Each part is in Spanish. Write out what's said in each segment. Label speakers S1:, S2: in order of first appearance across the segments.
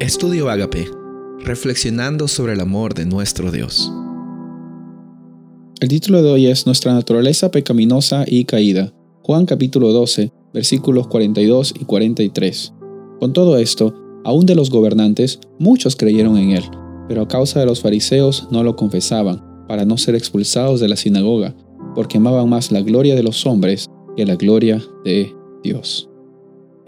S1: Estudio Agape, reflexionando sobre el amor de nuestro Dios.
S2: El título de hoy es Nuestra naturaleza pecaminosa y caída. Juan capítulo 12, versículos 42 y 43. Con todo esto, aún de los gobernantes, muchos creyeron en él, pero a causa de los fariseos no lo confesaban, para no ser expulsados de la sinagoga, porque amaban más la gloria de los hombres que la gloria de Dios.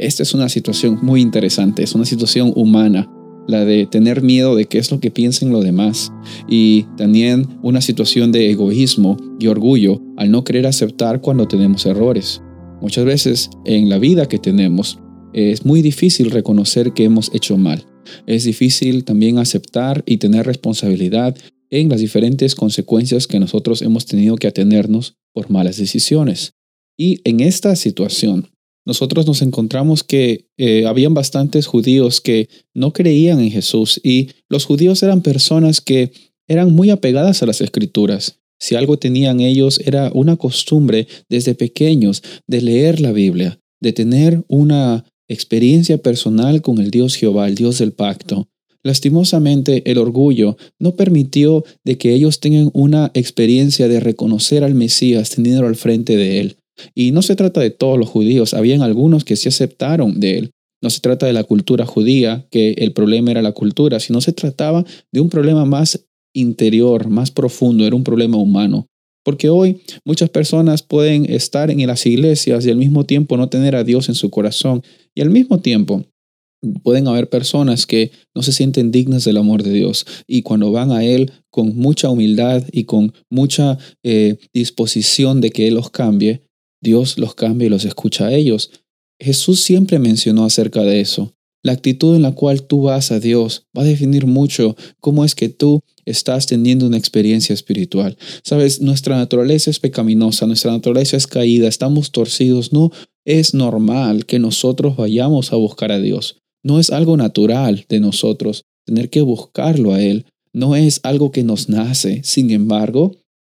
S2: Esta es una situación muy interesante, es una situación humana, la de tener miedo de qué es lo que piensen los demás y también una situación de egoísmo y orgullo al no querer aceptar cuando tenemos errores. Muchas veces en la vida que tenemos es muy difícil reconocer que hemos hecho mal. Es difícil también aceptar y tener responsabilidad en las diferentes consecuencias que nosotros hemos tenido que atenernos por malas decisiones. Y en esta situación, nosotros nos encontramos que eh, habían bastantes judíos que no creían en Jesús y los judíos eran personas que eran muy apegadas a las escrituras. Si algo tenían ellos era una costumbre desde pequeños de leer la Biblia, de tener una experiencia personal con el Dios Jehová, el Dios del pacto. Lastimosamente, el orgullo no permitió de que ellos tengan una experiencia de reconocer al Mesías teniendo al frente de él. Y no se trata de todos los judíos, habían algunos que sí aceptaron de él. No se trata de la cultura judía, que el problema era la cultura, sino se trataba de un problema más interior, más profundo, era un problema humano. Porque hoy muchas personas pueden estar en las iglesias y al mismo tiempo no tener a Dios en su corazón. Y al mismo tiempo pueden haber personas que no se sienten dignas del amor de Dios y cuando van a Él con mucha humildad y con mucha eh, disposición de que Él los cambie, Dios los cambia y los escucha a ellos. Jesús siempre mencionó acerca de eso. La actitud en la cual tú vas a Dios va a definir mucho cómo es que tú estás teniendo una experiencia espiritual. Sabes, nuestra naturaleza es pecaminosa, nuestra naturaleza es caída, estamos torcidos. No es normal que nosotros vayamos a buscar a Dios. No es algo natural de nosotros tener que buscarlo a Él. No es algo que nos nace. Sin embargo,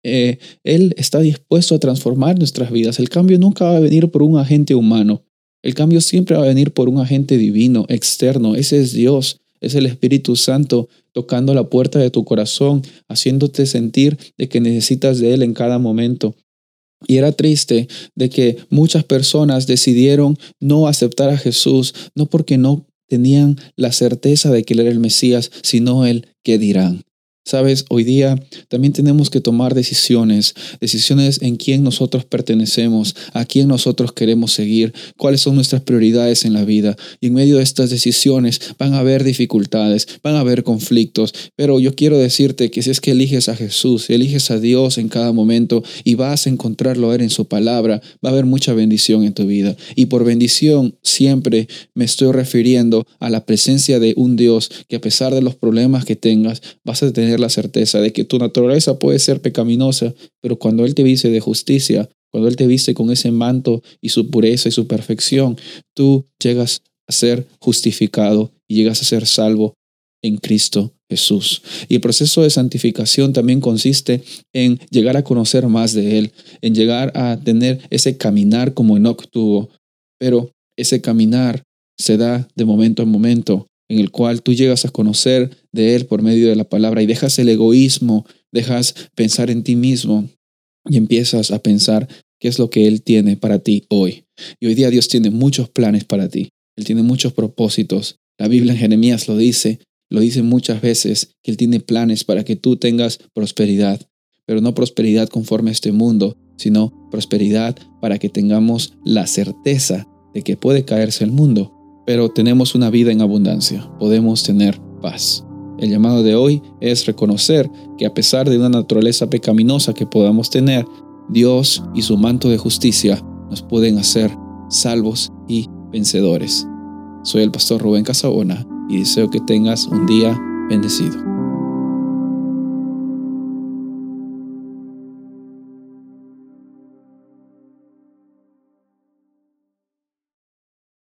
S2: eh, él está dispuesto a transformar nuestras vidas. El cambio nunca va a venir por un agente humano. El cambio siempre va a venir por un agente divino, externo. Ese es Dios. Es el Espíritu Santo tocando la puerta de tu corazón, haciéndote sentir de que necesitas de Él en cada momento. Y era triste de que muchas personas decidieron no aceptar a Jesús, no porque no tenían la certeza de que Él era el Mesías, sino el que dirán. Sabes, hoy día también tenemos que tomar decisiones, decisiones en quién nosotros pertenecemos, a quién nosotros queremos seguir, cuáles son nuestras prioridades en la vida. Y en medio de estas decisiones van a haber dificultades, van a haber conflictos, pero yo quiero decirte que si es que eliges a Jesús, eliges a Dios en cada momento y vas a encontrarlo en su palabra, va a haber mucha bendición en tu vida. Y por bendición siempre me estoy refiriendo a la presencia de un Dios que a pesar de los problemas que tengas, vas a tener la certeza de que tu naturaleza puede ser pecaminosa, pero cuando Él te viste de justicia, cuando Él te viste con ese manto y su pureza y su perfección, tú llegas a ser justificado y llegas a ser salvo en Cristo Jesús. Y el proceso de santificación también consiste en llegar a conocer más de Él, en llegar a tener ese caminar como Enoch tuvo. Pero ese caminar se da de momento en momento en el cual tú llegas a conocer de Él por medio de la palabra y dejas el egoísmo, dejas pensar en ti mismo y empiezas a pensar qué es lo que Él tiene para ti hoy. Y hoy día Dios tiene muchos planes para ti. Él tiene muchos propósitos. La Biblia en Jeremías lo dice, lo dice muchas veces, que Él tiene planes para que tú tengas prosperidad, pero no prosperidad conforme a este mundo, sino prosperidad para que tengamos la certeza de que puede caerse el mundo, pero tenemos una vida en abundancia, podemos tener paz. El llamado de hoy es reconocer que a pesar de una naturaleza pecaminosa que podamos tener, Dios y su manto de justicia nos pueden hacer salvos y vencedores. Soy el pastor Rubén Casabona y deseo que tengas un día bendecido.